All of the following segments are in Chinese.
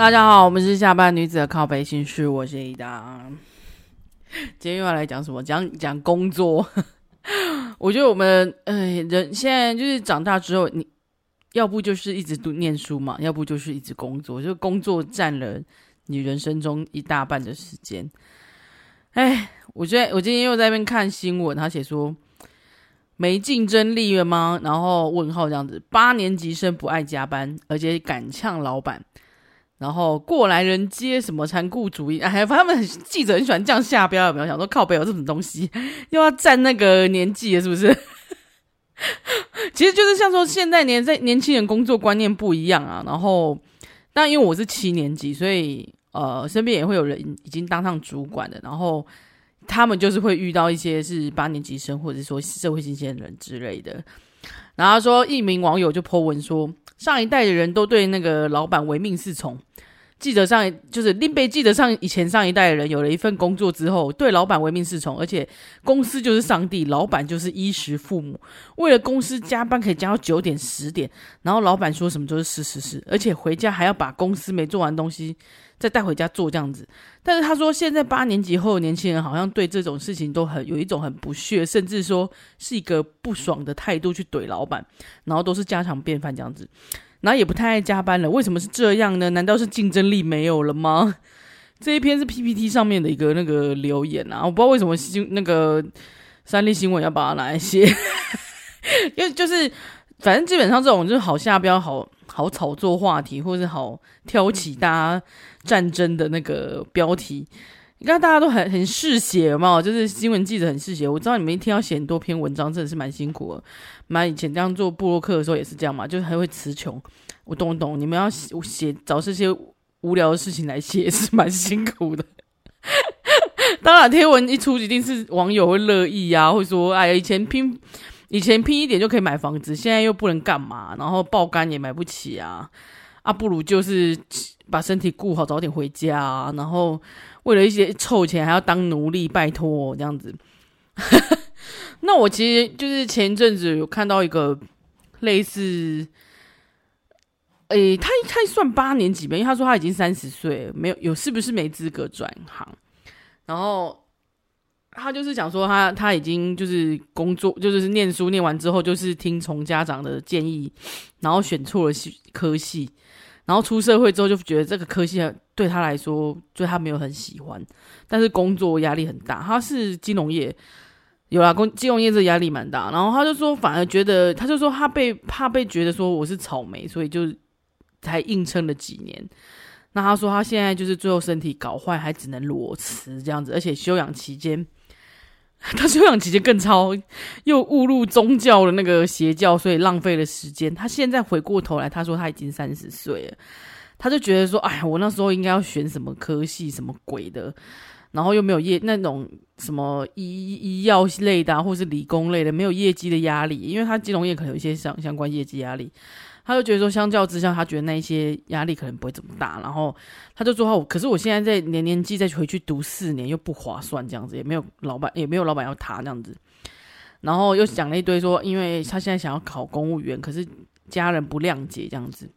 大家好，我们是下班女子的靠北心事，我是 Ada。今天又要来讲什么？讲讲工作。我觉得我们哎，人现在就是长大之后，你要不就是一直读念书嘛，要不就是一直工作，就工作占了你人生中一大半的时间。哎，我觉得我今天又在那边看新闻，他写说没竞争力了吗？然后问号这样子，八年级生不爱加班，而且敢呛老板。然后过来人接什么残酷主义？哎，他们记者很喜欢这样下标，有没有想说靠北有这种东西，又要占那个年纪，是不是？其实就是像说现在年在年轻人工作观念不一样啊。然后，但因为我是七年级，所以呃，身边也会有人已经当上主管的。然后他们就是会遇到一些是八年级生，或者说社会新鲜人之类的。然后说一名网友就 po 文说。上一代的人都对那个老板唯命是从，记得上就是林北记得上以前上一代的人有了一份工作之后，对老板唯命是从，而且公司就是上帝，老板就是衣食父母，为了公司加班可以加到九点十点，然后老板说什么都是是是是，而且回家还要把公司没做完东西。再带回家做这样子，但是他说现在八年级后年轻人好像对这种事情都很有一种很不屑，甚至说是一个不爽的态度去怼老板，然后都是家常便饭这样子，然后也不太爱加班了。为什么是这样呢？难道是竞争力没有了吗？这一篇是 PPT 上面的一个那个留言啊，我不知道为什么新那个三立新闻要把它拿来写，因为就是反正基本上这种就是好下标好。好炒作话题，或是好挑起大家战争的那个标题，你看大家都很很嗜血嘛，就是新闻记者很嗜血。我知道你们一天要写很多篇文章，真的是蛮辛苦的。蛮以前这样做部落客的时候也是这样嘛，就是还会词穷。我懂懂，你们要写找这些无聊的事情来写，是蛮辛苦的。当然，贴文一出，一定是网友会乐意啊，会说：“哎呀，以前拼。”以前拼一点就可以买房子，现在又不能干嘛，然后爆肝也买不起啊，啊，不如就是把身体顾好，早点回家，然后为了一些臭钱还要当奴隶，拜托这样子。那我其实就是前一阵子有看到一个类似，诶，他他算八年级吧，因为他说他已经三十岁，没有有是不是没资格转行，然后。他就是讲说他，他他已经就是工作，就是念书念完之后，就是听从家长的建议，然后选错了系科系，然后出社会之后就觉得这个科系对他来说，就他没有很喜欢，但是工作压力很大。他是金融业，有啦，工金融业这压力蛮大。然后他就说，反而觉得，他就说他被怕被觉得说我是草莓，所以就才硬撑了几年。那他说他现在就是最后身体搞坏，还只能裸辞这样子，而且休养期间。他休养期间更超，又误入宗教的那个邪教，所以浪费了时间。他现在回过头来，他说他已经三十岁了，他就觉得说：“哎，我那时候应该要选什么科系，什么鬼的，然后又没有业那种什么医医药类的，啊，或是理工类的，没有业绩的压力，因为他金融业可能有一些相相关业绩压力。”他就觉得说，相较之下，他觉得那一些压力可能不会这么大。然后他就说：“可是我现在在年年纪再回去读四年，又不划算，这样子也没有老板，也没有老板要他这样子。”然后又讲了一堆说，因为他现在想要考公务员，可是家人不谅解这样子。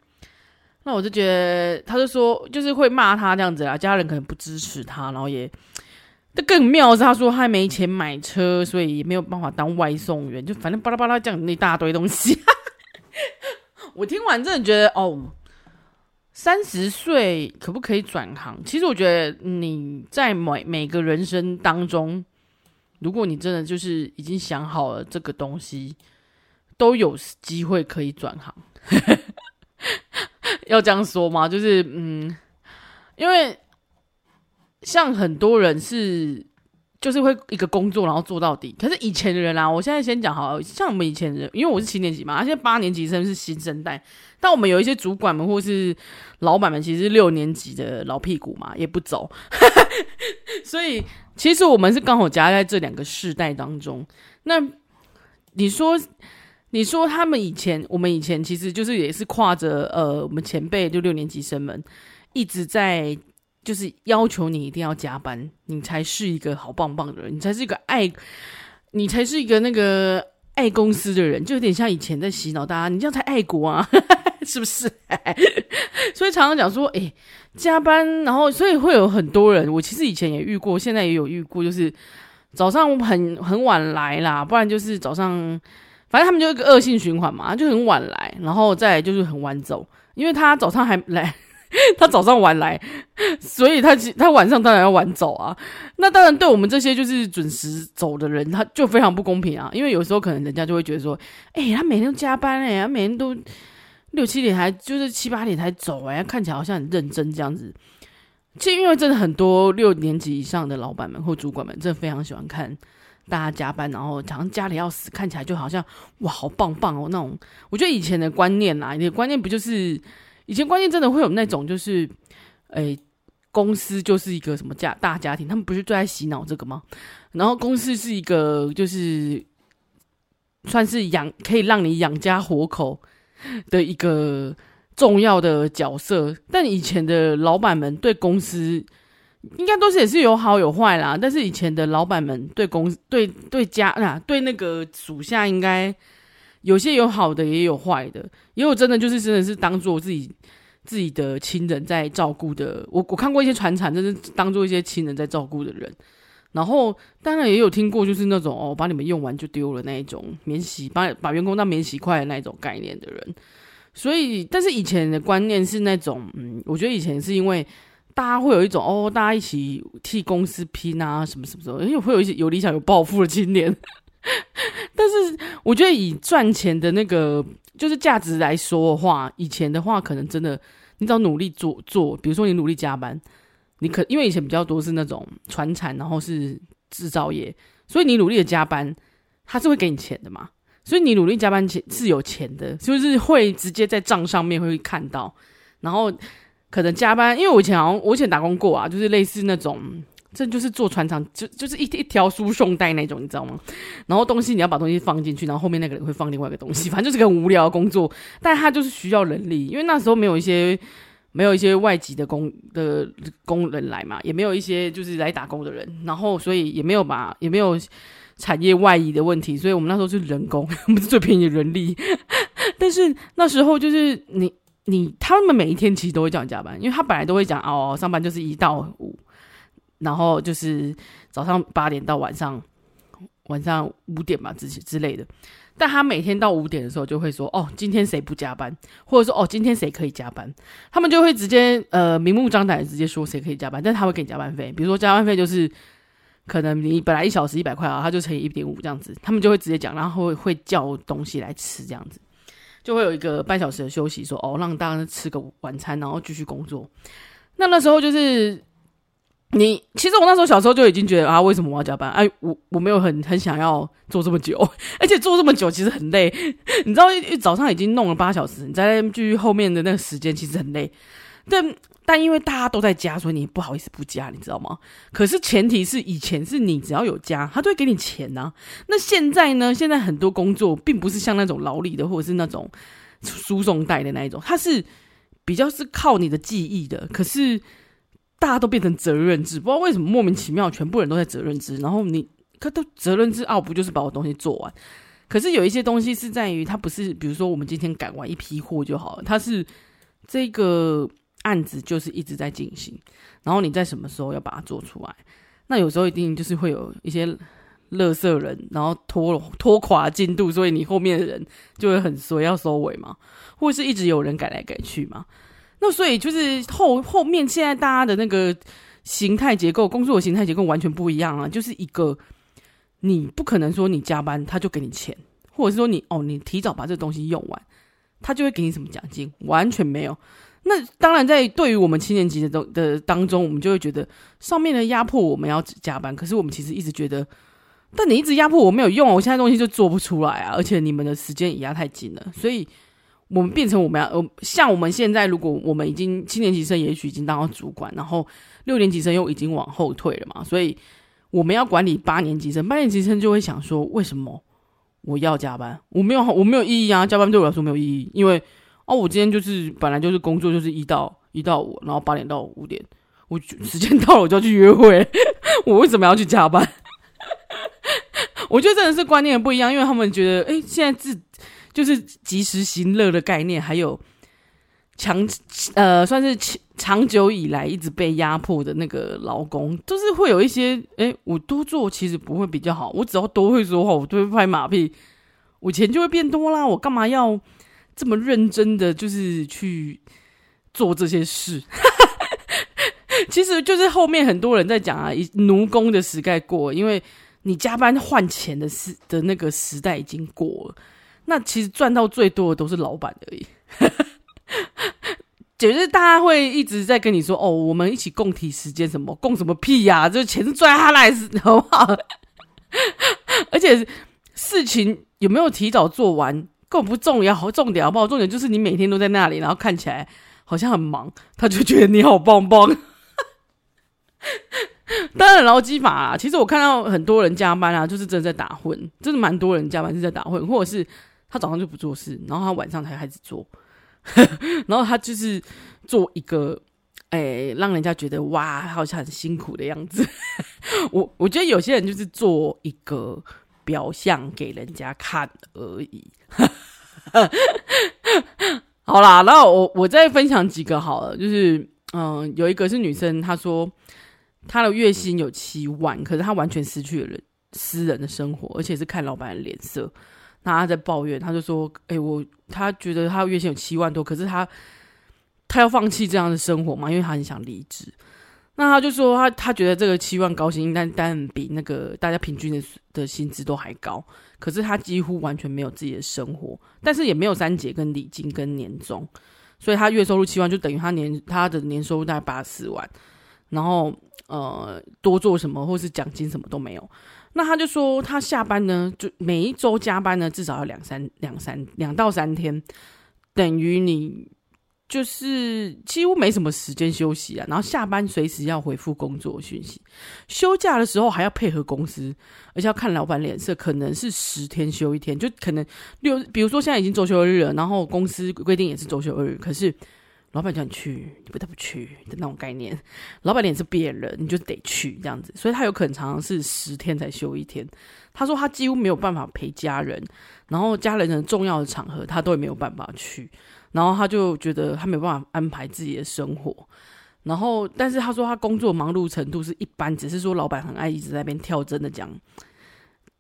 那我就觉得，他就说，就是会骂他这样子啊，家人可能不支持他，然后也，这更妙是，他说他还没钱买车，所以也没有办法当外送员，就反正巴拉巴拉讲那一大堆东西。我听完真的觉得，哦，三十岁可不可以转行？其实我觉得你在每每个人生当中，如果你真的就是已经想好了这个东西，都有机会可以转行。要这样说吗？就是嗯，因为像很多人是。就是会一个工作，然后做到底。可是以前的人啊，我现在先讲好，像我们以前人，因为我是七年级嘛，而且八年级生是新生代。但我们有一些主管们或是老板们，其实六年级的老屁股嘛，也不走。所以其实我们是刚好夹在这两个世代当中。那你说，你说他们以前，我们以前其实就是也是跨着呃，我们前辈就六年级生们一直在。就是要求你一定要加班，你才是一个好棒棒的人，你才是一个爱，你才是一个那个爱公司的人，就有点像以前在洗脑大家，你这样才爱国啊，是不是？所以常常讲说，哎、加班，然后所以会有很多人，我其实以前也遇过，现在也有遇过，就是早上很很晚来啦，不然就是早上，反正他们就一个恶性循环嘛，就很晚来，然后再就是很晚走，因为他早上还来。他早上晚来，所以他他晚上当然要晚走啊。那当然对我们这些就是准时走的人，他就非常不公平啊。因为有时候可能人家就会觉得说，哎、他每天都加班哎、他每天都六七点还就是七八点才走哎、看起来好像很认真这样子。其实因为真的很多六年级以上的老板们或主管们，真的非常喜欢看大家加班，然后好像家里要死，看起来就好像哇好棒棒哦那种。我觉得以前的观念啊，你的观念不就是？以前观念真的会有那种，就是，诶、公司就是一个什么家大家庭，他们不是最爱洗脑这个吗？然后公司是一个，就是算是养可以让你养家活口的一个重要的角色。但以前的老板们对公司应该都是也是有好有坏啦。但是以前的老板们对公对对家啊对那个属下应该。有些有好的，也有坏的，也有真的就是真的是当做自己自己的亲人在照顾的。我我看过一些传产，真是当做一些亲人在照顾的人。然后当然也有听过，就是那种哦，把你们用完就丢了那一种免洗，把把员工当免洗筷的那一种概念的人。所以，但是以前的观念是那种，嗯，我觉得以前是因为大家会有一种哦，大家一起替公司拼啊，什么什么什么，因为会有一些有理想、有抱负的青年。但是我觉得以赚钱的那个就是价值来说的话，以前的话可能真的，你只要努力做做，比如说你努力加班，你可因为以前比较多是那种传产，然后是制造业，所以你努力的加班，他是会给你钱的嘛，所以你努力加班钱是有钱的，就是会直接在账上面会看到，然后可能加班，因为我以前好像我以前打工过啊，就是类似那种。这就是做船厂，就就是一一条输送带那种，你知道吗？然后东西你要把东西放进去，然后后面那个人会放另外一个东西，反正就是个很无聊的工作。但他就是需要人力，因为那时候没有一些没有一些外籍的工的工人来嘛，也没有一些就是来打工的人，然后所以也没有把也没有产业外移的问题，所以我们那时候是人工，不是最便宜人力。但是那时候就是你你他们每一天其实都会叫你加班，因为他本来都会讲哦，上班就是一到五。然后就是早上八点到晚上晚上五点吧，之之类的。但他每天到五点的时候就会说：“哦，今天谁不加班？”或者说：“哦，今天谁可以加班？”他们就会直接呃明目张胆直接说谁可以加班，但他会给你加班费。比如说加班费就是可能你本来一小时一百块啊，他就乘以一点五这样子。他们就会直接讲，然后会会叫东西来吃这样子，就会有一个半小时的休息说，哦让大家吃个晚餐，然后继续工作。那那时候就是。你其实我那时候小时候就已经觉得啊，为什么我要加班？哎，我我没有很很想要做这么久，而且做这么久其实很累。你知道，一早上已经弄了八小时，你再继续后面的那个时间其实很累。但但因为大家都在加，所以你不好意思不加，你知道吗？可是前提是以前是你只要有加，他都会给你钱呐。那现在呢？现在很多工作并不是像那种劳力的，或者是那种输送带的那一种，它是比较是靠你的记忆的。可是。大家都变成责任制，不知道为什么莫名其妙，全部人都在责任制。然后你，可都责任制，哦，不就是把我东西做完？可是有一些东西是在于，它不是，比如说我们今天赶完一批货就好了，它是这个案子就是一直在进行，然后你在什么时候要把它做出来？那有时候一定就是会有一些垃圾人，然后拖了拖垮进度，所以你后面的人就会很衰要收尾嘛，或者是一直有人改来改去嘛。那所以就是后后面现在大家的那个形态结构，工作的形态结构完全不一样啊！就是一个你不可能说你加班他就给你钱，或者是说你哦你提早把这个东西用完，他就会给你什么奖金，完全没有。那当然在对于我们七年级的都的当中，我们就会觉得上面的压迫我们要加班，可是我们其实一直觉得，但你一直压迫我没有用，我现在东西就做不出来啊！而且你们的时间也压太紧了，所以。我们变成我们要呃，像我们现在，如果我们已经七年级生，也许已经当到主管，然后六年级生又已经往后退了嘛，所以我们要管理八年级生，八年级生就会想说：为什么我要加班？我没有，我没有意义啊！加班对我来说没有意义，因为哦，我今天就是本来就是工作就是一到一到五，然后八点到五点，我 时间到了我就要去约会，我为什么要去加班？我觉得真的是观念不一样，因为他们觉得，哎，现在自就是及时行乐的概念，还有长呃，算是长久以来一直被压迫的那个劳工，就是会有一些，哎，我多做其实不会比较好，我只要多会说话，我都会拍马屁，我钱就会变多啦，我干嘛要这么认真的就是去做这些事？其实就是后面很多人在讲啊，奴工的时代过，因为你加班换钱的时的那个时代已经过了，那其实赚到最多的都是老板而已。就是大家会一直在跟你说哦，我们一起共体时间，什么共什么屁呀、啊？这钱是赚他来，好不好？而且事情有没有提早做完根本不重要，好重点好不好？重点就是你每天都在那里，然后看起来好像很忙，他就觉得你好棒棒。当然劳基法，其实我看到很多人加班啊，就是真的在打混，真的蛮多人加班是在打混，或者是他早上就不做事，然后他晚上才开始做。然后他就是做一个，哎、让人家觉得哇，好像很辛苦的样子。我我觉得有些人就是做一个表象给人家看而已。好啦，然后我我再分享几个好了，就是嗯、有一个是女生，她说她的月薪有七万，可是她完全失去了私人的生活，而且是看老板的脸色。那她在抱怨，她就说：“哎、我她觉得她月薪有七万多，可是她她要放弃这样的生活嘛？因为她很想离职。那他就说他他觉得这个七万高薪，但但比那个大家平均的的薪资都还高。可是他几乎完全没有自己的生活，但是也没有三节跟礼金跟年终，所以他月收入七万就等于他年他的年收入大概八十万，然后呃多做什么或是奖金什么都没有。”那他就说，他下班呢，就每一周加班呢，至少要两三两三两到三天，等于你就是几乎没什么时间休息啊。然后下班随时要回复工作讯息，休假的时候还要配合公司，而且要看老板脸色，可能是十天休一天，就可能六，比如说现在已经周休日了，然后公司规定也是周休日，可是。老板叫你去，你不得不去的那种概念。老板脸是变了，你就得去这样子。所以他有可能常常是十天才休一天。他说他几乎没有办法陪家人，然后家人的重要的场合他都没有办法去。然后他就觉得他没办法安排自己的生活。然后，但是他说他工作忙碌程度是一般，只是说老板很爱一直在那边跳针的讲，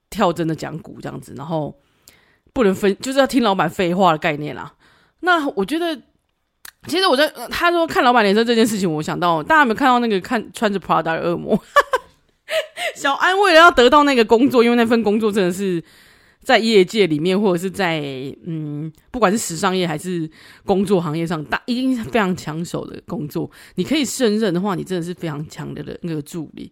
跳针的讲股这样子。然后不能分，就是要听老板废话的概念啦。那我觉得。其实我在他说看老板脸色这件事情，我想到大家有没有看到那个看穿着 Prada 的恶魔？小安为了要得到那个工作，因为那份工作真的是在业界里面，或者是在嗯，不管是时尚业还是工作行业上，大一定是非常抢手的工作。你可以胜任的话，你真的是非常强的那个助理。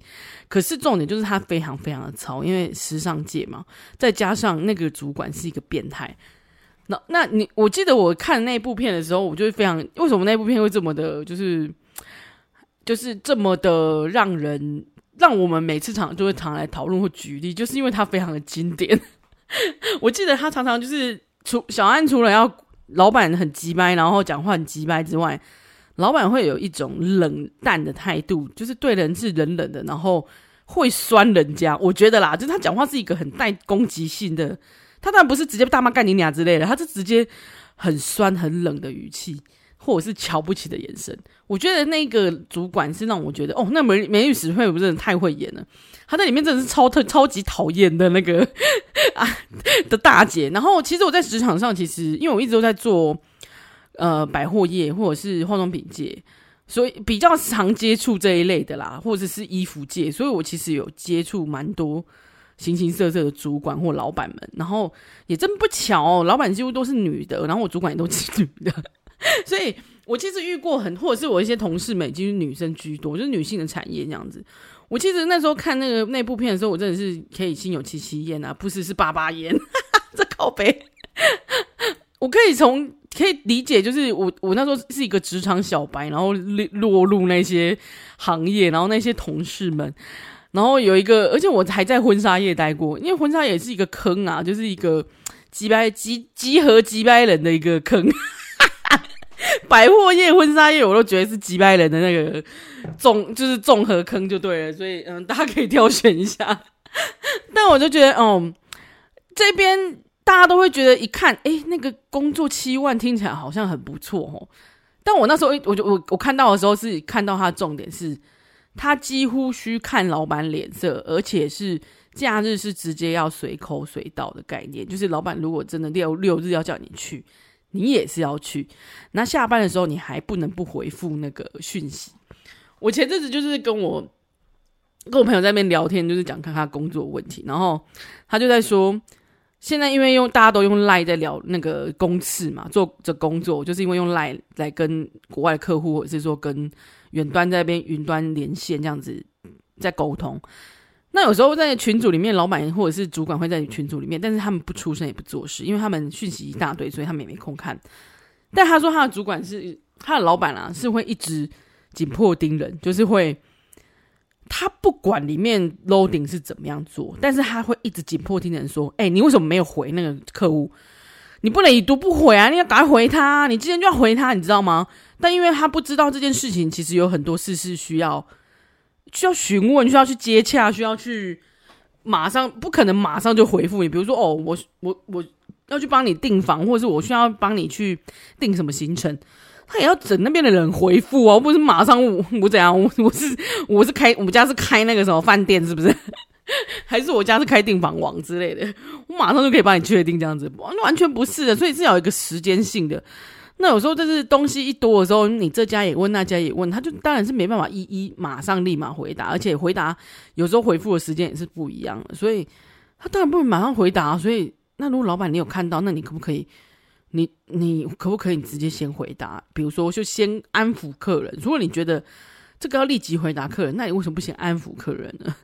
可是重点就是他非常非常的糙，因为时尚界嘛，再加上那个主管是一个变态。那那你，我记得我看那部片的时候，我就会非常，为什么那部片会这么的，就是就是这么的让人让我们每次常就会常来讨论或举例，就是因为它非常的经典。我记得他常常就是除小安除了要老板很急掰，然后讲话很急掰之外，老板会有一种冷淡的态度，就是对人是冷冷的，然后会酸人家。我觉得啦，就是他讲话是一个很带攻击性的。他当然不是直接大骂干你俩之类的，他是直接很酸很冷的语气，或者是瞧不起的眼神。我觉得那个主管是让我觉得，哦，那美美女史翠普真的太会演了。她在里面真的是超特超级讨厌的那个 啊的大姐。然后其实我在职场上，其实因为我一直都在做呃百货业或者是化妆品界，所以比较常接触这一类的啦，或者是衣服界，所以我其实有接触蛮多。形形色色的主管或老板们，然后也真不巧哦，老板几乎都是女的，然后我主管也都是女的，所以我其实遇过很，或者是我一些同事们，其实女生居多，就是女性的产业这样子。我其实那时候看那个那部片的时候，我真的是可以心有戚戚焉啊，不是是爸爸焉，这靠北。我可以从可以理解，就是我我那时候是一个职场小白，然后落入那些行业，然后那些同事们。然后有一个，而且我还在婚纱业待过，因为婚纱也是一个坑啊，就是一个集掰集集合集掰人的一个坑。百货业、婚纱业，我都觉得是集掰人的那个综，就是综合坑就对了。所以，嗯，大家可以挑选一下。但我就觉得，嗯，这边大家都会觉得，一看，诶，那个工作七万听起来好像很不错哦。但我那时候，我就我我看到的时候是看到他的重点是，他几乎需看老板脸色，而且是假日是直接要随口随到的概念，就是老板如果真的六六日要叫你去，你也是要去。那下班的时候你还不能不回复那个讯息。我前阵子就是跟我跟我朋友在那边聊天，就是讲看他工作问题，然后他就在说。现在因为用大家都用 Line 在聊那个公事嘛，做这工作，就是因为用 Line 来跟国外的客户或者是说跟远端在那边云端连线这样子在沟通。那有时候在群组里面，老板或者是主管会在群组里面，但是他们不出声也不做事，因为他们讯息一大堆，所以他们也没空看。但他说他的主管是他的老板啊，是会一直紧迫盯人，就是会。他不管里面 loading 是怎么样做，但是他会一直紧迫盯人说：“哎、你为什么没有回那个客户？你不能已读不回啊！你要赶回他，你今天就要回他，你知道吗？”但因为他不知道这件事情，其实有很多事是需要需要询问、需要去接洽、需要去马上，不可能马上就回复你。比如说，哦，我我我要去帮你订房，或者是我需要帮你去订什么行程。他也要整那边的人回复哦，不是马上我我怎样？我我是我是开我们家是开那个什么饭店是不是？还是我家是开订房网之类的？我马上就可以帮你确定这样子，完完全不是的，所以是要有一个时间性的。那有时候就是东西一多的时候，你这家也问，那家也问，他就当然是没办法一一马上立马回答，而且回答有时候回复的时间也是不一样的，所以他当然不能马上回答。所以那如果老板你有看到，那你可不可以？你你可不可以直接先回答？比如说，就先安抚客人。如果你觉得这个要立即回答客人，那你为什么不先安抚客人呢？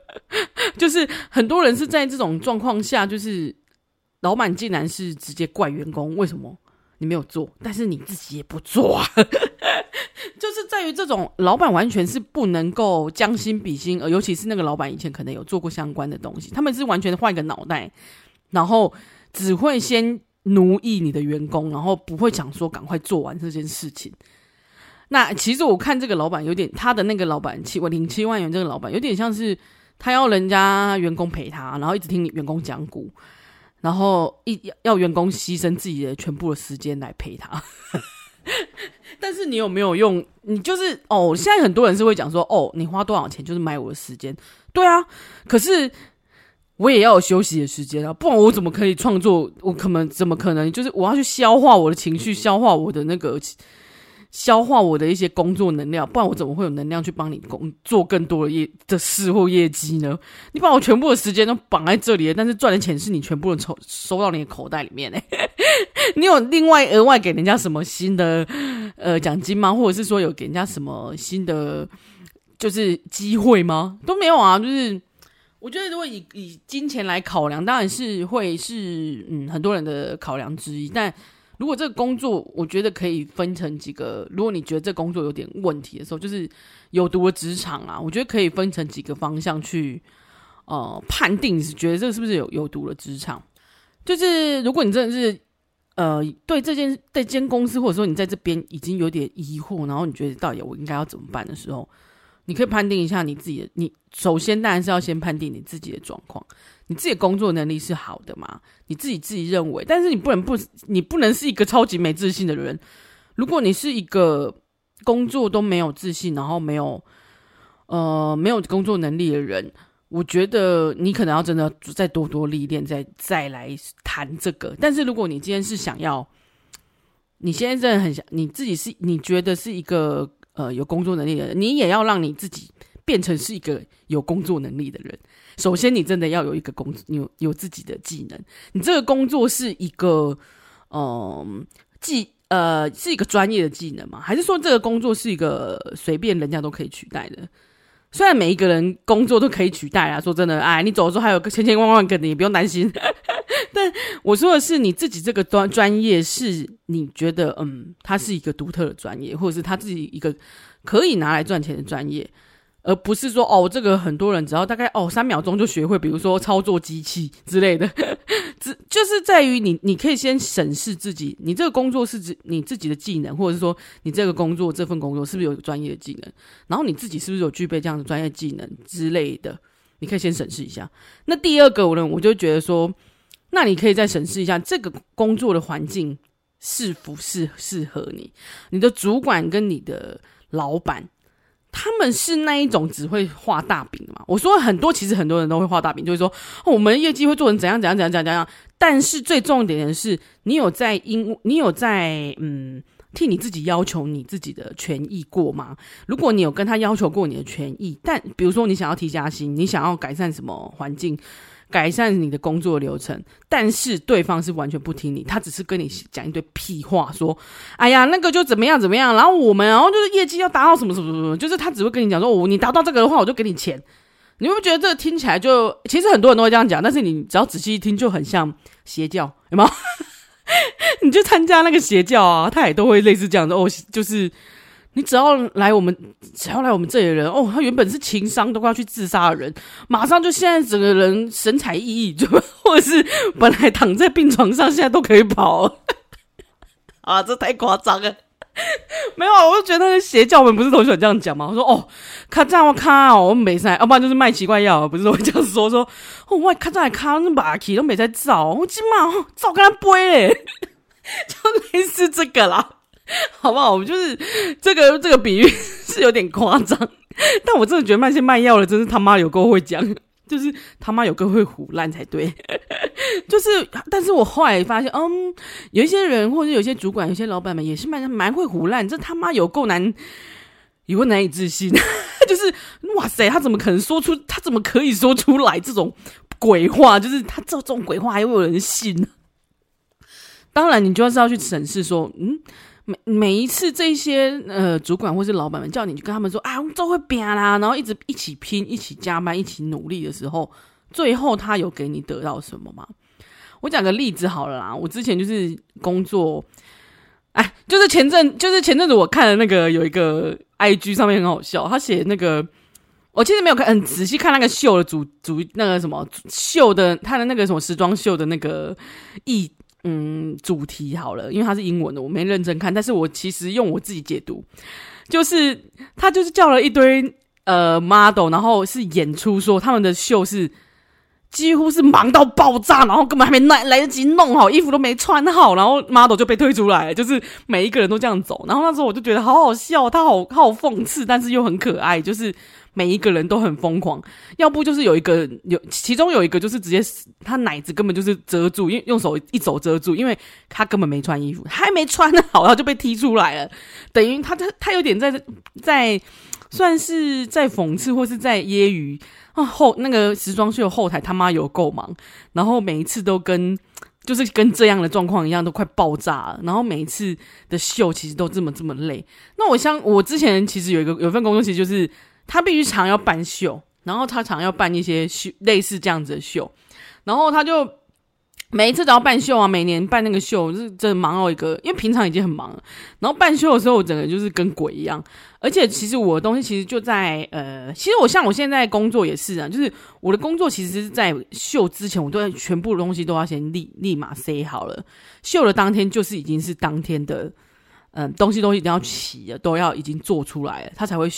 就是很多人是在这种状况下，就是老板竟然是直接怪员工，为什么你没有做？但是你自己也不做啊？就是在于这种老板完全是不能够将心比心，而尤其是那个老板以前可能有做过相关的东西，他们是完全换一个脑袋，然后只会先。奴役你的员工，然后不会想说赶快做完这件事情。那其实我看这个老板有点，他的那个老板七万零七万元，这个老板有点像是他要人家员工陪他，然后一直听员工讲古，然后一要员工牺牲自己的全部的时间来陪他。但是你有没有用？你就是哦，现在很多人是会讲说哦，你花多少钱就是买我的时间。对啊，可是。我也要有休息的时间啊，不然我怎么可以创作？我可能怎么可能？就是我要去消化我的情绪，消化我的那个，消化我的一些工作能量，不然我怎么会有能量去帮你工做更多的业的事或业绩呢？你把我全部的时间都绑在这里，但是赚的钱是你全部的收收到你的口袋里面哎，你有另外额外给人家什么新的呃奖金吗？或者是说有给人家什么新的就是机会吗？都没有啊，就是。我觉得，如果以以金钱来考量，当然是会是嗯很多人的考量之一。但如果这个工作，我觉得可以分成几个。如果你觉得这工作有点问题的时候，就是有毒的职场啊，我觉得可以分成几个方向去呃判定，是觉得这是不是有有毒的职场。就是如果你真的是呃对这件对间公司，或者说你在这边已经有点疑惑，然后你觉得到底我应该要怎么办的时候。你可以判定一下你自己的，你首先当然是要先判定你自己的状况，你自己工作能力是好的吗？你自己自己认为，但是你不能不，你不能是一个超级没自信的人。如果你是一个工作都没有自信，然后没有呃没有工作能力的人，我觉得你可能要真的再多多历练，再再来谈这个。但是如果你今天是想要，你现在真的很想，你自己是你觉得是一个。呃，有工作能力的人，你也要让你自己变成是一个有工作能力的人。首先，你真的要有一个工，有有自己的技能。你这个工作是一个，呃，技呃是一个专业的技能吗？还是说这个工作是一个随便人家都可以取代的？虽然每一个人工作都可以取代啊，说真的，哎，你走的时候还有个千千万万个，你不用担心。但我说的是，你自己这个专专业是你觉得，嗯，它是一个独特的专业，或者是他自己一个可以拿来赚钱的专业，而不是说，哦，这个很多人只要大概哦三秒钟就学会，比如说操作机器之类的。只就是在于你，你可以先审视自己，你这个工作是指你自己的技能，或者是说你这个工作这份工作是不是有专业的技能，然后你自己是不是有具备这样的专业技能之类的，你可以先审视一下。那第二个我呢，我就觉得说，那你可以再审视一下这个工作的环境是不适适合你，你的主管跟你的老板。他们是那一种只会画大饼的嘛？我说很多，其实很多人都会画大饼，就是说、哦、我们业绩会做成怎样怎样怎样怎样怎样。但是最重点的是，你有在因你有在嗯替你自己要求你自己的权益过吗？如果你有跟他要求过你的权益，但比如说你想要提加薪，你想要改善什么环境？改善你的工作流程，但是对方是完全不听你，他只是跟你讲一堆屁话，说：“哎呀，那个就怎么样怎么样。”然后我们，然后就是业绩要达到什么什么什么，就是他只会跟你讲说：“我你达到这个的话，我就给你钱。”你会不觉得这个听起来就其实很多人都会这样讲，但是你只要仔细一听，就很像邪教，有没有？你就参加那个邪教啊，他也都会类似这样的哦，就是。你只要来我们，只要来我们这里的人哦，他原本是情商都快要去自杀的人，马上就现在整个人神采奕奕，就或者是本来躺在病床上，现在都可以跑。啊，这太夸张了！没有，我就觉得那些邪教们不是都喜欢这样讲吗？我说哦，看这样我看哦，我没在，要不然就是卖奇怪药，不是都会这样说说哦，我看这样看那马奇都没在照，我今晚照跟他背嘞，就类似这个啦。好不好？我们就是这个这个比喻是有点夸张，但我真的觉得卖些卖药的真是他妈有够会讲，就是他妈有够会唬烂才对。就是，但是我后来发现，嗯，有一些人或者有些主管、有些老板们也是蛮蛮会唬烂，这他妈有够难，有够难以置信。就是哇塞，他怎么可能说出？他怎么可以说出来这种鬼话？就是他这种鬼话还会有人信？当然，你就是要去审视说，嗯。每每一次这些呃主管或是老板们叫你去跟他们说啊，我们都会拼啦，然后一直一起拼、一起加班、一起努力的时候，最后他有给你得到什么吗？我讲个例子好了啦，我之前就是工作，哎，就是前阵就是前阵子我看了那个有一个 IG 上面很好笑，他写那个我其实没有看很仔细看那个秀的主主那个什么秀的他的那个什么时装秀的那个意。嗯，主题好了，因为它是英文的，我没认真看。但是我其实用我自己解读，就是他就是叫了一堆呃 model，然后是演出说他们的秀是几乎是忙到爆炸，然后根本还没来来得及弄好，衣服都没穿好，然后 model 就被推出来，就是每一个人都这样走。然后那时候我就觉得好好笑，他好好讽刺，但是又很可爱，就是。每一个人都很疯狂，要不就是有一个有，其中有一个就是直接他奶子根本就是遮住，用用手一手遮住，因为他根本没穿衣服，还没穿好，然后就被踢出来了。等于他他他有点在在算是在讽刺或是在揶揄啊后那个时装秀后台他妈有够忙，然后每一次都跟就是跟这样的状况一样，都快爆炸了。然后每一次的秀其实都这么这么累。那我像我之前其实有一个有一份工作，其实就是。他必须常要办秀，然后他常要办一些秀，类似这样子的秀，然后他就每一次都要办秀啊，每年办那个秀，就是真的忙到一个，因为平常已经很忙了，然后办秀的时候，我整个就是跟鬼一样。而且其实我的东西其实就在呃，其实我像我现在工作也是啊，就是我的工作其实是在秀之前，我都要全部的东西都要先立立马塞好了，秀的当天就是已经是当天的。嗯，东西都一定要齐的，都要已经做出来了，它才会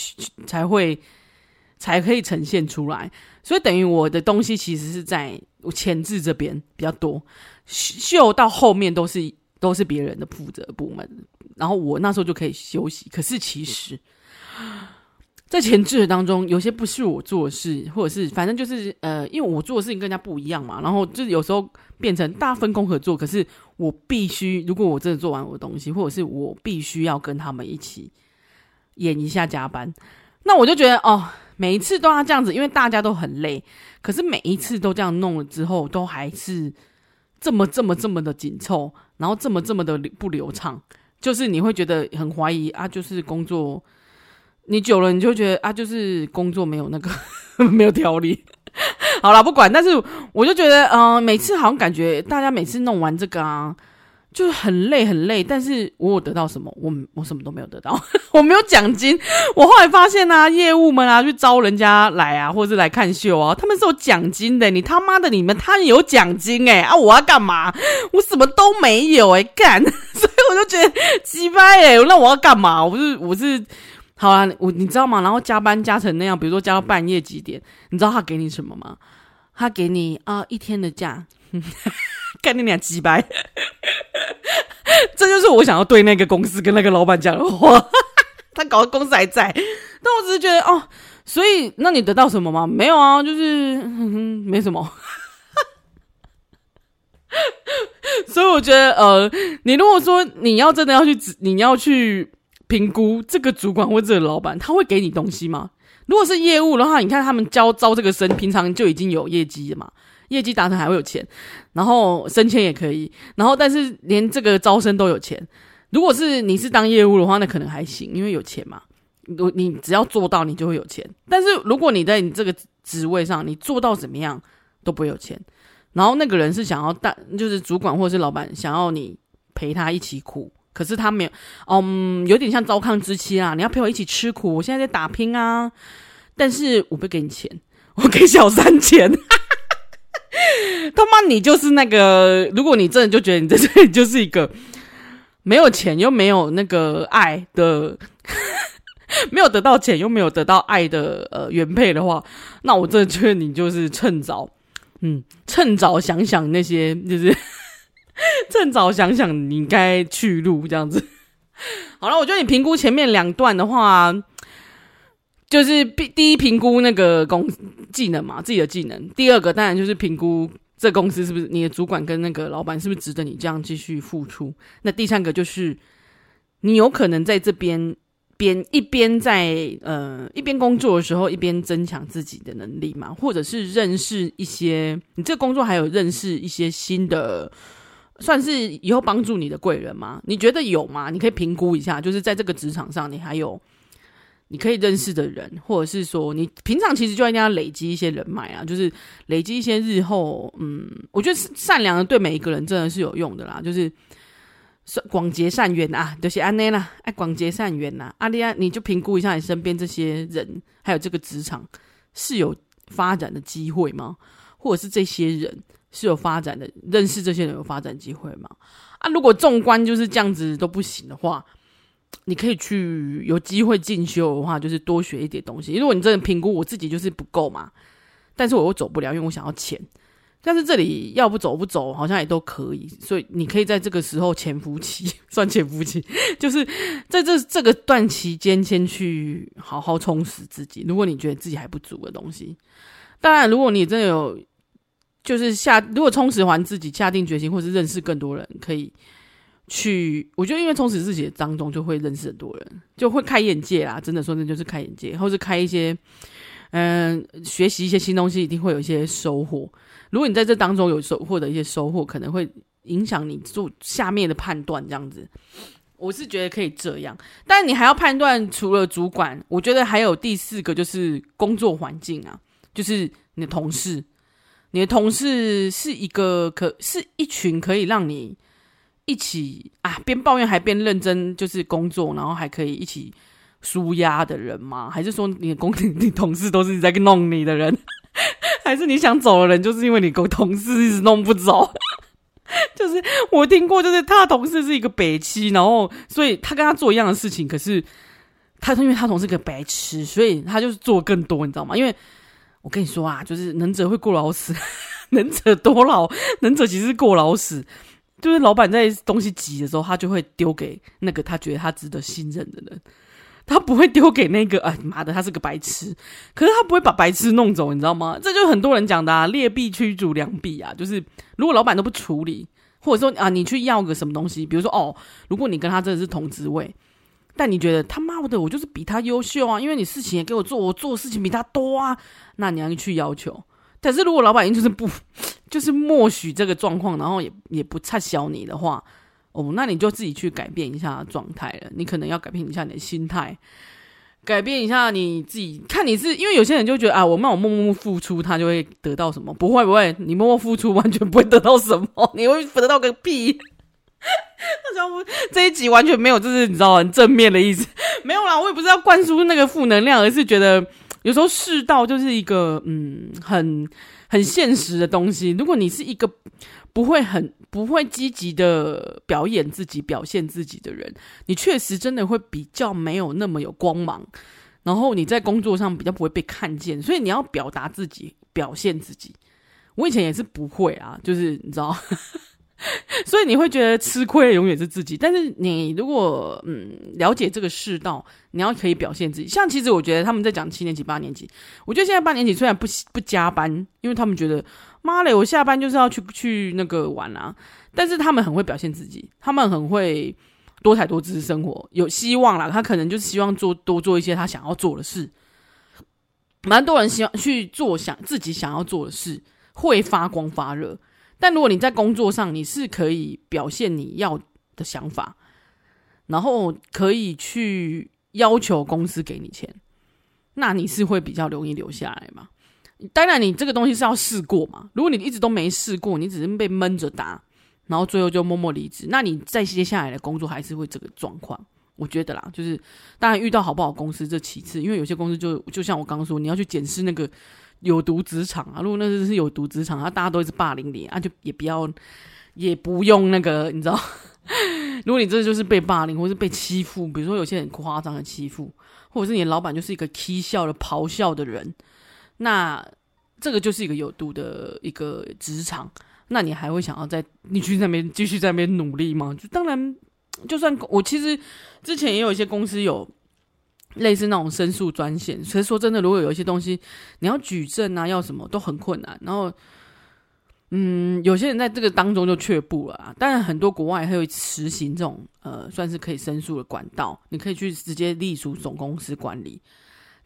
才会才可以呈现出来。所以等于我的东西其实是在我前置这边比较多，秀到后面都是都是别人的负责部门，然后我那时候就可以休息。可是其实，在前置的当中，有些不是我做事，或者是反正就是呃，因为我做的事情跟人家不一样嘛，然后就是有时候。变成大分工合作，可是我必须，如果我真的做完我的东西，或者是我必须要跟他们一起演一下加班，那我就觉得哦，每一次都要这样子，因为大家都很累。可是每一次都这样弄了之后，都还是这么这么这么的紧凑，然后这么这么的不流畅，就是你会觉得很怀疑啊，就是工作你久了，你就觉得啊，就是工作没有那个 没有条理。好啦，不管，但是我就觉得，嗯、每次好像感觉大家每次弄完这个啊，就是很累很累。但是我有得到什么？我我什么都没有得到，我没有奖金。我后来发现啊，业务们啊去招人家来啊，或者是来看秀啊，他们是有奖金的。你他妈的，你们他有奖金哎、啊！我要干嘛？我什么都没有哎、欸，干！所以我就觉得鸡掰哎，那我要干嘛？我是我是。好啦，我你知道吗？然后加班加成那样，比如说加到半夜几点，你知道他给你什么吗？他给你啊、一天的假，干你俩鸡掰。这就是我想要对那个公司跟那个老板讲的话。他搞的公司还在，但我只是觉得哦，所以那你得到什么吗？没有啊，就是没什么。所以我觉得，呃，你如果说你要真的要去，你要去评估这个主管或者老板，他会给你东西吗？如果是业务的话，你看他们招招这个生，平常就已经有业绩了嘛，业绩达成还会有钱，然后升迁也可以，然后但是连这个招生都有钱。如果是你是当业务的话，那可能还行，因为有钱嘛。如你只要做到，你就会有钱。但是如果你在你这个职位上，你做到怎么样都不会有钱。然后那个人是想要带，就是主管或者是老板想要你陪他一起苦，可是他没有，嗯，有点像糟糠之妻啊。你要陪我一起吃苦，我现在在打拼啊，但是我不给你钱，我给小三钱。他妈，你就是那个，如果你真的就觉得你在这里就是一个没有钱又没有那个爱的，没有得到钱又没有得到爱的呃原配的话，那我真的觉得你就是趁早。嗯，趁早想想那些，就是 趁早想想你应该去路这样子。好了，我觉得你评估前面两段的话，就是第一评估那个公技能嘛，自己的技能；第二个当然就是评估这公司是不是你的主管跟那个老板是不是值得你这样继续付出。那第三个就是你有可能在这边。边一边在呃一边工作的时候，一边增强自己的能力嘛，或者是认识一些你这工作还有认识一些新的，算是以后帮助你的贵人吗？你觉得有吗？你可以评估一下，就是在这个职场上，你还有你可以认识的人，或者是说你平常其实就应该要累积一些人脉啊，就是累积一些日后，嗯，我觉得善良的对每一个人真的是有用的啦，就是。广结善缘啊，就是安内啦，哎，广结善缘呐，阿丽亚，你就评估一下你身边这些人，还有这个职场是有发展的机会吗？或者是这些人是有发展的，认识这些人有发展机会吗？啊，如果纵观就是这样子都不行的话，你可以去有机会进修的话，就是多学一点东西。如果你真的评估我自己就是不够嘛，但是我又走不了，因为我想要钱。但是这里要不走不走，好像也都可以，所以你可以在这个时候潜伏期，算潜伏期，就是在这这个段期间，先去好好充实自己。如果你觉得自己还不足的东西，当然，如果你真的有，就是下，如果充实完自己，下定决心，或是认识更多人，可以去。我觉得，因为充实自己的当中，就会认识很多人，就会开眼界啦。真的说，那就是开眼界，或是开一些，嗯、学习一些新东西，一定会有一些收获。如果你在这当中有收获的一些收获，可能会影响你做下面的判断。这样子，我是觉得可以这样。但你还要判断，除了主管，我觉得还有第四个就是工作环境啊，就是你的同事。你的同事是一个可是一群可以让你一起啊边抱怨还边认真，就是工作，然后还可以一起舒压的人吗？还是说你的工你同事都是在弄你的人？还是你想走的人，就是因为你跟同事一直弄不走。就是我听过，就是他的同事是一个北七，然后所以他跟他做一样的事情，可是他因为他同事个白痴，所以他就是做更多，你知道吗？因为我跟你说啊，就是能者会过劳死，能者多劳，能者其实是过劳死。就是老板在东西急的时候，他就会丢给那个他觉得他值得信任的人。他不会丢给那个，哎妈的，他是个白痴。可是他不会把白痴弄走，你知道吗？这就是很多人讲的啊，劣币驱逐良币啊。就是如果老板都不处理，或者说啊，你去要个什么东西，比如说哦，如果你跟他真的是同职位，但你觉得他妈的我就是比他优秀啊，因为你事情也给我做，我做的事情比他多啊，那你要去要求。但是如果老板就是不，就是默许这个状况，然后也也不差小你的话。哦，那你就自己去改变一下状态了。你可能要改变一下你的心态，改变一下你自己。看你是因为有些人就觉得啊，我那我默默付出，他就会得到什么？不会不会，你默默付出完全不会得到什么，你会得到个屁。那叫我这一集完全没有，就是你知道很正面的意思，没有啦。我也不是要灌输那个负能量，而是觉得有时候世道就是一个嗯，很很现实的东西。如果你是一个不会很。不会积极的表演自己、表现自己的人，你确实真的会比较没有那么有光芒，然后你在工作上比较不会被看见，所以你要表达自己、表现自己。我以前也是不会啊，就是你知道，所以你会觉得吃亏的永远是自己。但是你如果嗯了解这个世道，你要可以表现自己。像其实我觉得他们在讲七年级、八年级，我觉得现在八年级虽然不不加班，因为他们觉得妈嘞，我下班就是要去去那个玩啊。但是他们很会表现自己，他们很会多彩多姿生活，有希望啦。他可能就是希望做多做一些他想要做的事。蛮多人希望去做想自己想要做的事，会发光发热。但如果你在工作上，你是可以表现你要的想法，然后可以去要求公司给你钱，那你是会比较容易留下来嘛？当然，你这个东西是要试过嘛。如果你一直都没试过，你只是被闷着打，然后最后就默默离职，那你在接下来的工作还是会这个状况。我觉得啦，就是当然遇到好不好公司这其次，因为有些公司就就像我刚刚说，你要去检视那个。有毒职场啊！如果那是有毒职场，啊，大家都一直霸凌你啊，就也不要，也不用那个，你知道？如果你真的就是被霸凌，或是被欺负，比如说有些很夸张的欺负，或者是你的老板就是一个踢笑的咆哮的人，那这个就是一个有毒的一个职场。那你还会想要在你去那边继续在那边努力吗？就当然，就算我其实之前也有一些公司有。类似那种申诉专线，所以说真的，如果有一些东西你要举证啊，要什么都很困难。然后，嗯，有些人在这个当中就却步了啊。当然，很多国外还有实行这种呃，算是可以申诉的管道，你可以去直接隶属总公司管理。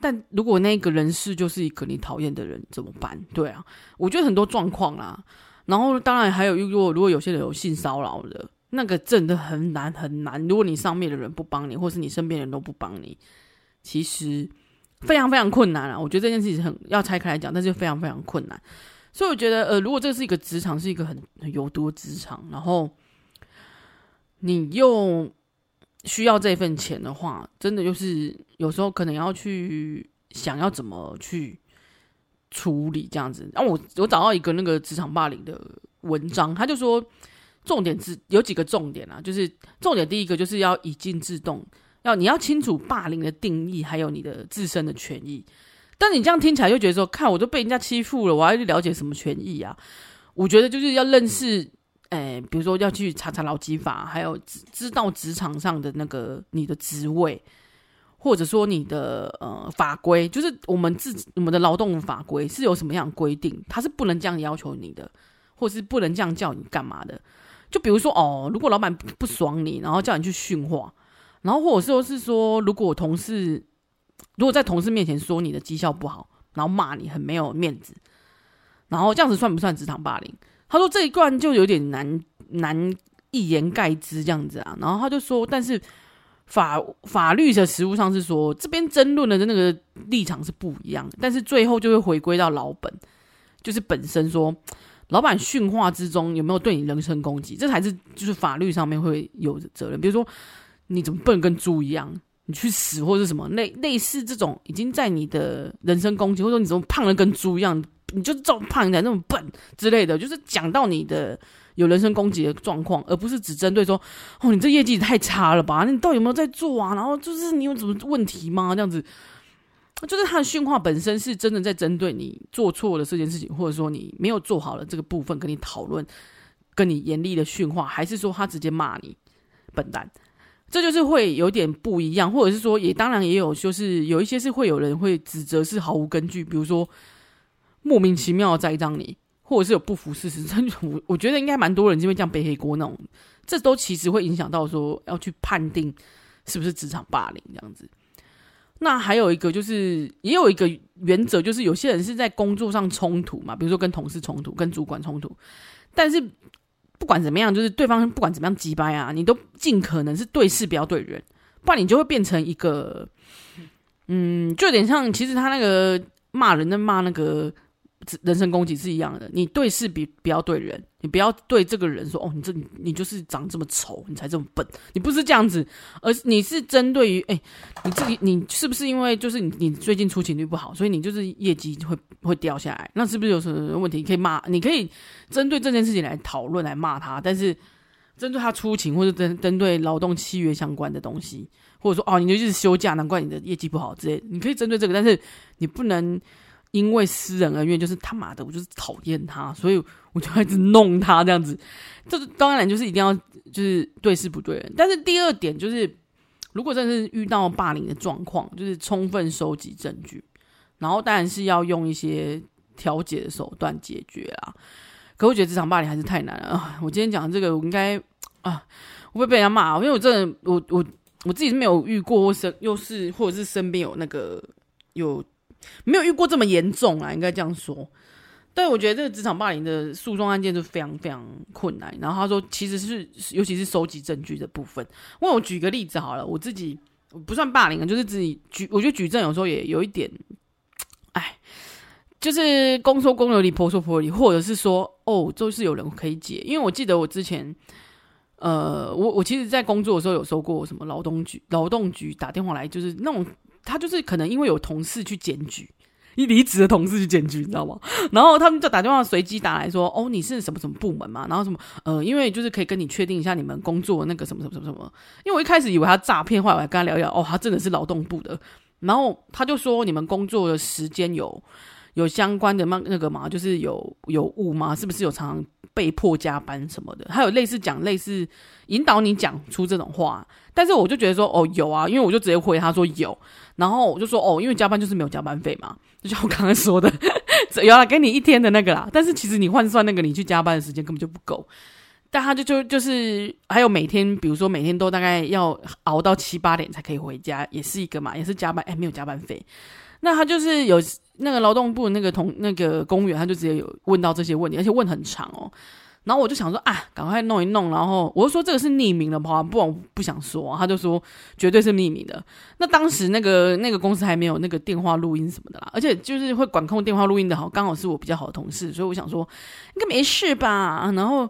但如果那个人事就是一个你讨厌的人，怎么办？对啊，我觉得很多状况啦。然后，当然还有，如果如果有些人有性骚扰的，那个真的很难很难。如果你上面的人不帮你，或是你身边的人都不帮你。其实非常非常困难啊！我觉得这件事情很要拆开来讲，但是非常非常困难。所以我觉得，呃，如果这是一个职场，是一个很很有毒职场，然后你又需要这份钱的话，真的就是有时候可能要去想要怎么去处理这样子。然后我我找到一个那个职场霸凌的文章，他就说重点是有几个重点啊，就是重点第一个就是要以静制动。要你要清楚霸凌的定义，还有你的自身的权益。但你这样听起来就觉得说，看我都被人家欺负了，我要去了解什么权益啊？我觉得就是要认识，诶、比如说要去查查劳基法，还有知道职场上的那个你的职位，或者说你的呃法规，就是我们自我们的劳动法规是有什么样的规定，它是不能这样要求你的，或是不能这样叫你干嘛的。就比如说哦，如果老板不爽你，然后叫你去训话。然后或者说是说，如果同事如果在同事面前说你的绩效不好，然后骂你很没有面子，然后这样子算不算职场霸凌？他说这一段就有点难难一言盖之这样子啊。然后他就说，但是法法律的实务上是说，这边争论的那个立场是不一样，但是最后就会回归到老本，就是本身说老板训话之中有没有对你人身攻击，这才是就是法律上面会有责任，比如说。你怎么笨跟猪一样？你去死或者什么类类似这种，已经在你的人身攻击，或者说你怎么胖的跟猪一样？你就这么胖的那么笨之类的，就是讲到你的有人身攻击的状况，而不是只针对说哦，你这业绩太差了吧？那你到底有没有在做啊？然后就是你有什么问题吗？这样子，就是他的训话本身是真的在针对你做错了这件事情，或者说你没有做好了这个部分，跟你讨论，跟你严厉的训话，还是说他直接骂你笨蛋？这就是会有点不一样，或者是说，也当然也有，就是有一些是会有人会指责是毫无根据，比如说莫名其妙的栽赃你，或者是有不服事实。真我 我觉得应该蛮多人就会这样背黑锅那种，这都其实会影响到说要去判定是不是职场霸凌这样子。那还有一个就是，也有一个原则，就是有些人是在工作上冲突嘛，比如说跟同事冲突、跟主管冲突，但是。不管怎么样，就是对方不管怎么样急掰啊，你都尽可能是对事不要对人，不然你就会变成一个，嗯，就有点像，其实他那个骂人的骂那个人身攻击是一样的。你对事比不要对人，你不要对这个人说哦，你这你就是长这么丑，你才这么笨，你不是这样子，而是你是针对于哎，你自己你是不是因为就是你你最近出勤率不好，所以你就是业绩会会掉下来？那是不是有什么问题？你可以骂，你可以。针对这件事情来讨论、来骂他，但是针对他出勤或者针针对劳动契约相关的东西，或者说哦，你就一直休假，难怪你的业绩不好之类，你可以针对这个，但是你不能因为私人恩怨，就是他妈的，我就是讨厌他，所以我就一直弄他这样子。这当然就是一定要就是对事不对人。但是第二点就是，如果真的是遇到霸凌的状况，就是充分收集证据，然后当然是要用一些调解的手段解决啦。可我觉得职场霸凌还是太难了啊！我今天讲这个，我应该啊，我会被人家骂，因为我真的我我我自己是没有遇过，或是又是或者是身边有那个有。没有遇过这么严重啊，应该这样说。但我觉得这个职场霸凌的诉讼案件就非常非常困难。然后他说，其实是尤其是收集证据的部分。问我举个例子好了，我自己不算霸凌啊，就是自己举，我觉得举证有时候也有一点，哎，就是公说公有理，婆说婆有理，或者是说哦，就是有人可以解。因为我记得我之前，呃，我我其实，在工作的时候有收过什么劳动局劳动局打电话来，就是那种。他就是可能因为有同事去检举，一离职的同事去检举，你知道吗？然后他们就打电话随机打来说：“哦，你是什么什么部门嘛？然后什么呃，因为就是可以跟你确定一下你们工作那个什么什么什么什么。因为我一开始以为他诈骗，后来我还跟他聊一聊，哦，他真的是劳动部的。然后他就说你们工作的时间有有相关的嘛那个嘛，就是有有误吗？是不是有常常被迫加班什么的？还有类似讲类似引导你讲出这种话。但是我就觉得说哦有啊，因为我就直接回他说有。”然后我就说哦，因为加班就是没有加班费嘛，就像我刚才说的，有了给你一天的那个啦。但是其实你换算那个你去加班的时间根本就不够。但他就就就是还有每天，比如说每天都大概要熬到七八点才可以回家，也是一个嘛，也是加班，哎，没有加班费。那他就是有那个劳动部那个同那个公务员，他就直接有问到这些问题，而且问很长哦。然后我就想说啊，赶快弄一弄。然后我就说这个是匿名的，不不，我不想说。他就说绝对是匿名的。那当时那个那个公司还没有那个电话录音什么的啦，而且就是会管控电话录音的好，刚好是我比较好的同事，所以我想说应该没事吧。然后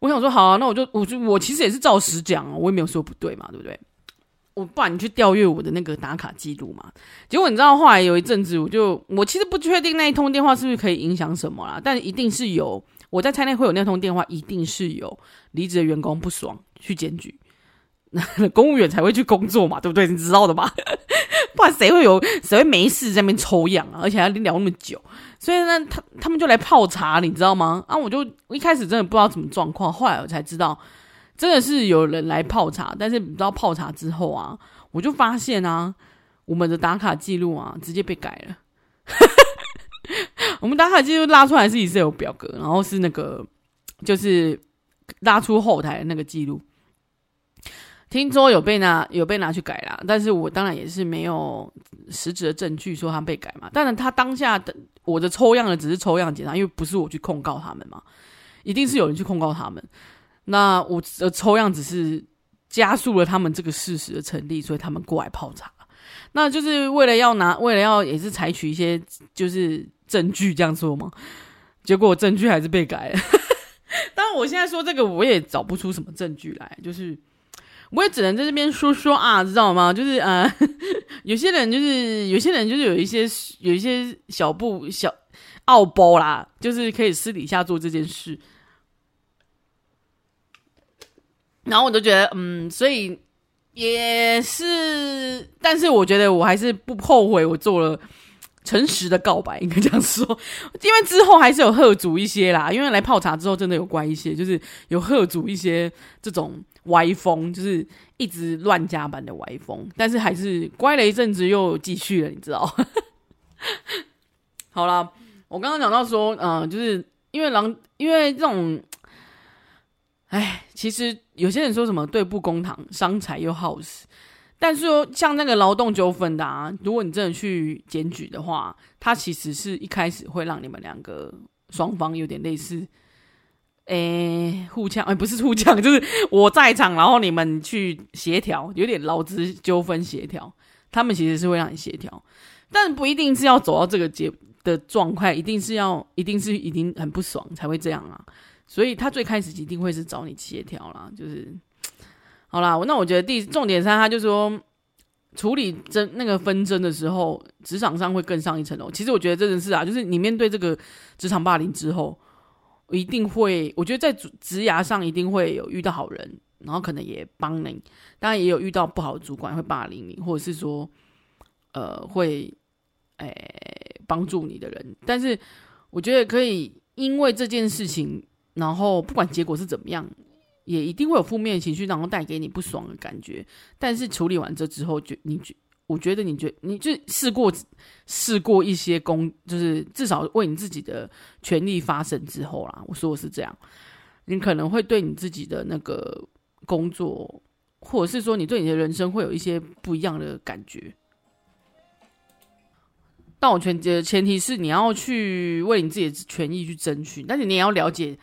我想说好啊，那我就我就我其实也是照实讲，我也没有说不对嘛，对不对？我不然你去调阅我的那个打卡记录嘛。结果你知道后来有一阵子，我就我其实不确定那一通电话是不是可以影响什么啦，但一定是有。我在猜内会有那通电话，一定是有离职的员工不爽去检举，公务员才会去工作嘛，对不对？你知道的吧？不然谁会有谁会没事在那边抽样啊？而且还聊那么久，所以呢，他他们就来泡茶，你知道吗？啊，我就一开始真的不知道什么状况，后来我才知道，真的是有人来泡茶。但是你知道泡茶之后啊，我就发现啊，我们的打卡记录啊，直接被改了。我们打卡记录拉出来是 Excel 表格，然后是那个就是拉出后台那个记录。听说有被拿有被拿去改啦，但是我当然也是没有实质的证据说他被改嘛。当然他当下的我的抽样的只是抽样检查，因为不是我去控告他们嘛，一定是有人去控告他们。那我的抽样只是加速了他们这个事实的成立，所以他们过来泡茶。那就是为了要拿，为了要也是采取一些就是证据这样说嘛，结果证据还是被改了。当然，我现在说这个，我也找不出什么证据来，就是我也只能在这边说说啊，知道吗？就是呃，有些人就是有些人就是有一些有一些小布小奥包啦，就是可以私底下做这件事，然后我就觉得嗯，所以。也是，但是我觉得我还是不后悔，我做了诚实的告白，应该这样说。因为之后还是有喝足一些啦，因为来泡茶之后真的有乖一些，就是有喝足一些这种歪风，就是一直乱加班的歪风。但是还是乖了一阵子，又继续了，你知道？好啦，我刚刚讲到说，嗯、就是因为狼，因为这种。哎，其实有些人说什么对不公堂，伤财又耗时。但是说像那个劳动纠纷的啊，如果你真的去检举的话，它其实是一开始会让你们两个双方有点类似，哎，互呛，哎，不是互呛，就是我在场，然后你们去协调，有点劳资纠纷协调。他们其实是会让你协调，但不一定是要走到这个结的状态，一定是要，一定是已经很不爽才会这样啊。所以他最开始一定会是找你协调啦，就是好啦。那我觉得第重点三，他就说处理争那个纷争的时候，职场上会更上一层楼。其实我觉得真的是啊，就是你面对这个职场霸凌之后，一定会，我觉得在职涯上一定会有遇到好人，然后可能也帮你，当然也有遇到不好的主管会霸凌你，或者是说呃会诶、帮助你的人。但是我觉得可以因为这件事情，然后不管结果是怎么样，也一定会有负面情绪，然后带给你不爽的感觉。但是处理完这之后，就你觉，我觉得你觉，你就试过试过一些工，就是至少为你自己的权利发声之后啦。我说的是这样，你可能会对你自己的那个工作，或者是说你对你的人生会有一些不一样的感觉。但我全的前提是你要去为你自己的权益去争取，但是你也要了解，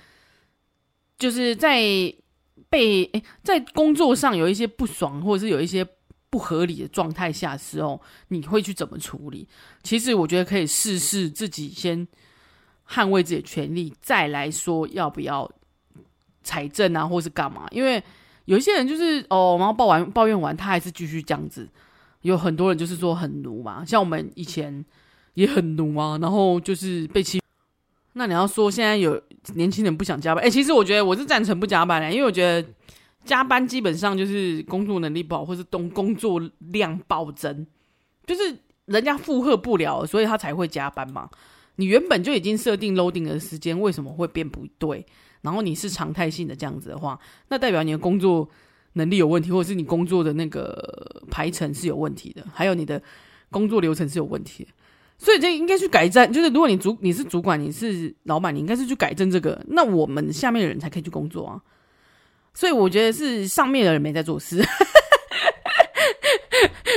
就是在被诶在工作上有一些不爽，或者是有一些不合理的状态下时候，你会去怎么处理？其实我觉得可以试试自己先捍卫自己的权利，再来说要不要财政啊，或是干嘛？因为有一些人就是哦，然后抱完抱怨完，他还是继续这样子。有很多人就是说很奴嘛，像我们以前。也很奴啊，然后就是被欺。那你要说现在有年轻人不想加班，哎，其实我觉得我是赞成不加班的，因为我觉得加班基本上就是工作能力不好，或是工工作量暴增，就是人家负荷不了，所以他才会加班嘛。你原本就已经设定 loading 的时间，为什么会变不对？然后你是常态性的这样子的话，那代表你的工作能力有问题，或者是你工作的那个排程是有问题的，还有你的工作流程是有问题的。所以这应该去改正，就是如果你主你是主管，你是老板，你应该是去改正这个，那我们下面的人才可以去工作啊。所以我觉得是上面的人没在做事，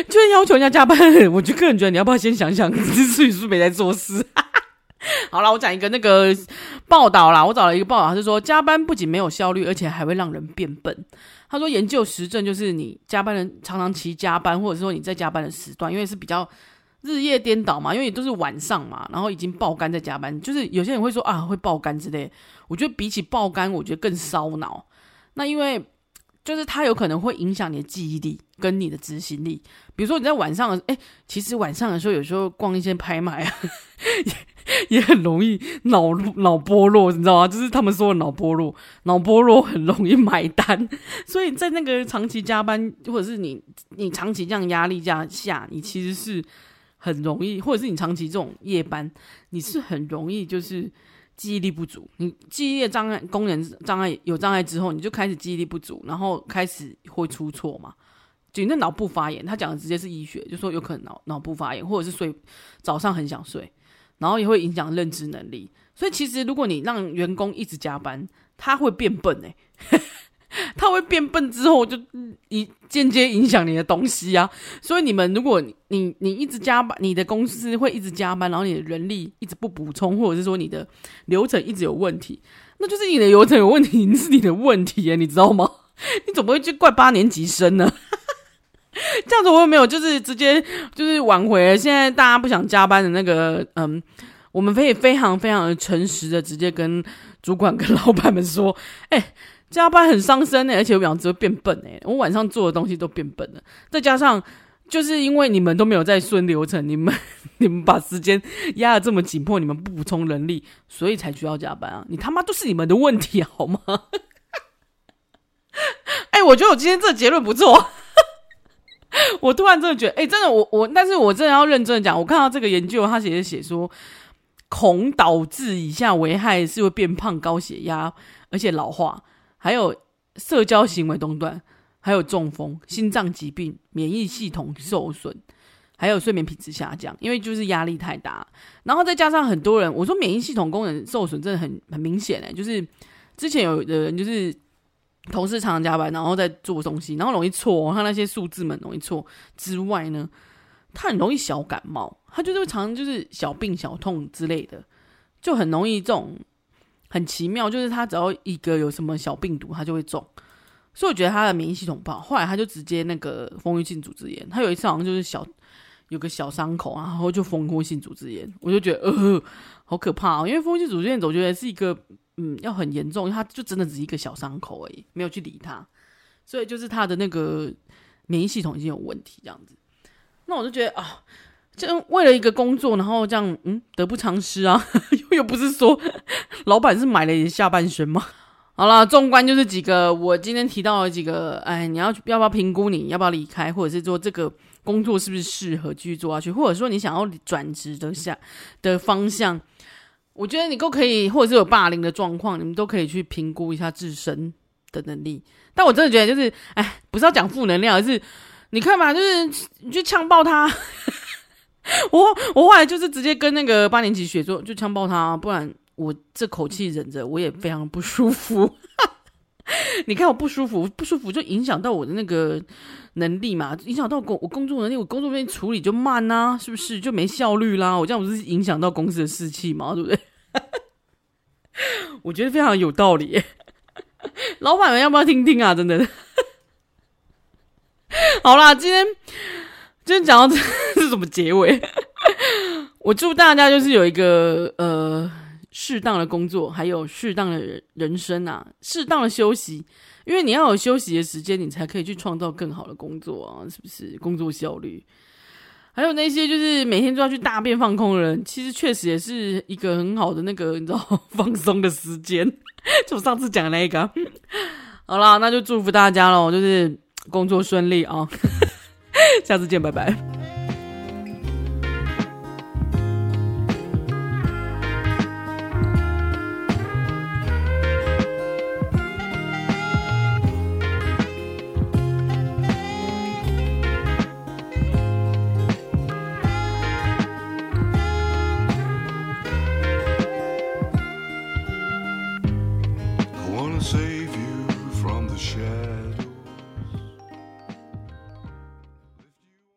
就是要求人家加班。我就个人觉得，你要不要先想想，自己是不是没在做事？好了，我讲一个那个报道啦，我找了一个报道，他是说加班不仅没有效率，而且还会让人变笨。他说研究实证就是你加班人常常其加班，或者是说你在加班的时段，因为是比较。日夜颠倒嘛，因为都是晚上嘛，然后已经爆肝在加班，就是有些人会说啊会爆肝之类，我觉得比起爆肝，我觉得更烧脑。那因为就是它有可能会影响你的记忆力跟你的执行力。比如说你在晚上，哎，其实晚上的时候有时候逛一些拍卖啊，也 也很容易脑脑波弱，你知道吗？就是他们说的脑波弱，脑波弱很容易买单。所以在那个长期加班，或者是你你长期这样压力下下，你其实是。很容易，或者是你长期这种夜班，你是很容易就是记忆力不足。你记忆力障碍、功能障碍有障碍之后，你就开始记忆力不足，然后开始会出错嘛。就你的脑部发炎，他讲的直接是医学，就说有可能脑脑部发炎，或者是睡早上很想睡，然后也会影响认知能力。所以其实如果你让员工一直加班，他会变笨哎、他会变笨之后，就一间接影响你的东西啊。所以你们，如果你你，一直加班，你的公司会一直加班，然后你的人力一直不补充，或者是说你的流程一直有问题，那就是你的流程有问题，是你的问题啊，你知道吗？你怎么会去怪八年级生呢？这样子我又没有，就是直接就是挽回。现在大家不想加班的那个，嗯，我们可以非常非常的诚实的直接跟主管跟老板们说，哎、加班很伤身呢，而且我讲只会变笨哎，我晚上做的东西都变笨了。再加上就是因为你们都没有在顺流程，你们你们把时间压得这么紧迫，你们不补充人力，所以才需要加班啊！你他妈都是你们的问题好吗？哎、欸，我觉得我今天这个结论不错。我突然真的觉得，哎、真的我我，但是我真的要认真的讲，我看到这个研究，他写写说，恐导致以下危害是会变胖、高血压，而且老化。还有社交行为中断，还有中风、心脏疾病、免疫系统受损，还有睡眠品质下降，因为就是压力太大。然后再加上很多人，我说免疫系统功能受损真的很很明显诶，就是之前有的人就是同事常常加班，然后在做东西，然后容易错，他那些数字们容易错之外呢，他很容易小感冒，他就是常常就是小病小痛之类的，就很容易这种。很奇妙，就是他只要一个有什么小病毒，他就会中，所以我觉得他的免疫系统不好。后来他就直接那个蜂窝性组织炎，他有一次好像就是小有个小伤口，然后就蜂窝性组织炎，我就觉得呃好可怕哦，因为蜂窝性组织炎我觉得是一个嗯要很严重，他就真的只是一个小伤口而已，没有去理他，所以就是他的那个免疫系统已经有问题这样子。那我就觉得啊。就为了一个工作，然后这样，嗯，得不偿失啊！又又不是说老板是买了你的下半身吗？好了，纵观就是几个我今天提到的几个，哎，你要要不要评估你要不要离开，或者是说这个工作是不是适合继续做下去，或者说你想要转职的下的方向，我觉得你都可以，或者是有霸凌的状况，你们都可以去评估一下自身的能力。但我真的觉得，就是哎，不是要讲负能量，而是你看嘛，就是你去呛爆他。我我后来就是直接跟那个八年级学说，就枪爆他，不然我这口气忍着，我也非常不舒服。你看我不舒服，不舒服就影响到我的那个能力嘛，影响到工我工作能力，我工作能力处理就慢呐、是不是就没效率啦？我这样不是影响到公司的士气嘛，对不对？我觉得非常有道理，老板们要不要听听啊？真的，好啦，今天今天讲到这什么结尾？我祝大家就是有一个呃。适当的工作，还有适当的人生啊，适当的休息，因为你要有休息的时间，你才可以去创造更好的工作啊，是不是？工作效率，还有那些就是每天都要去大便放空的人，其实确实也是一个很好的那个你知道 放松的时间。就我上次讲的那个，好啦，那就祝福大家喽，就是工作顺利啊，下次见，拜拜。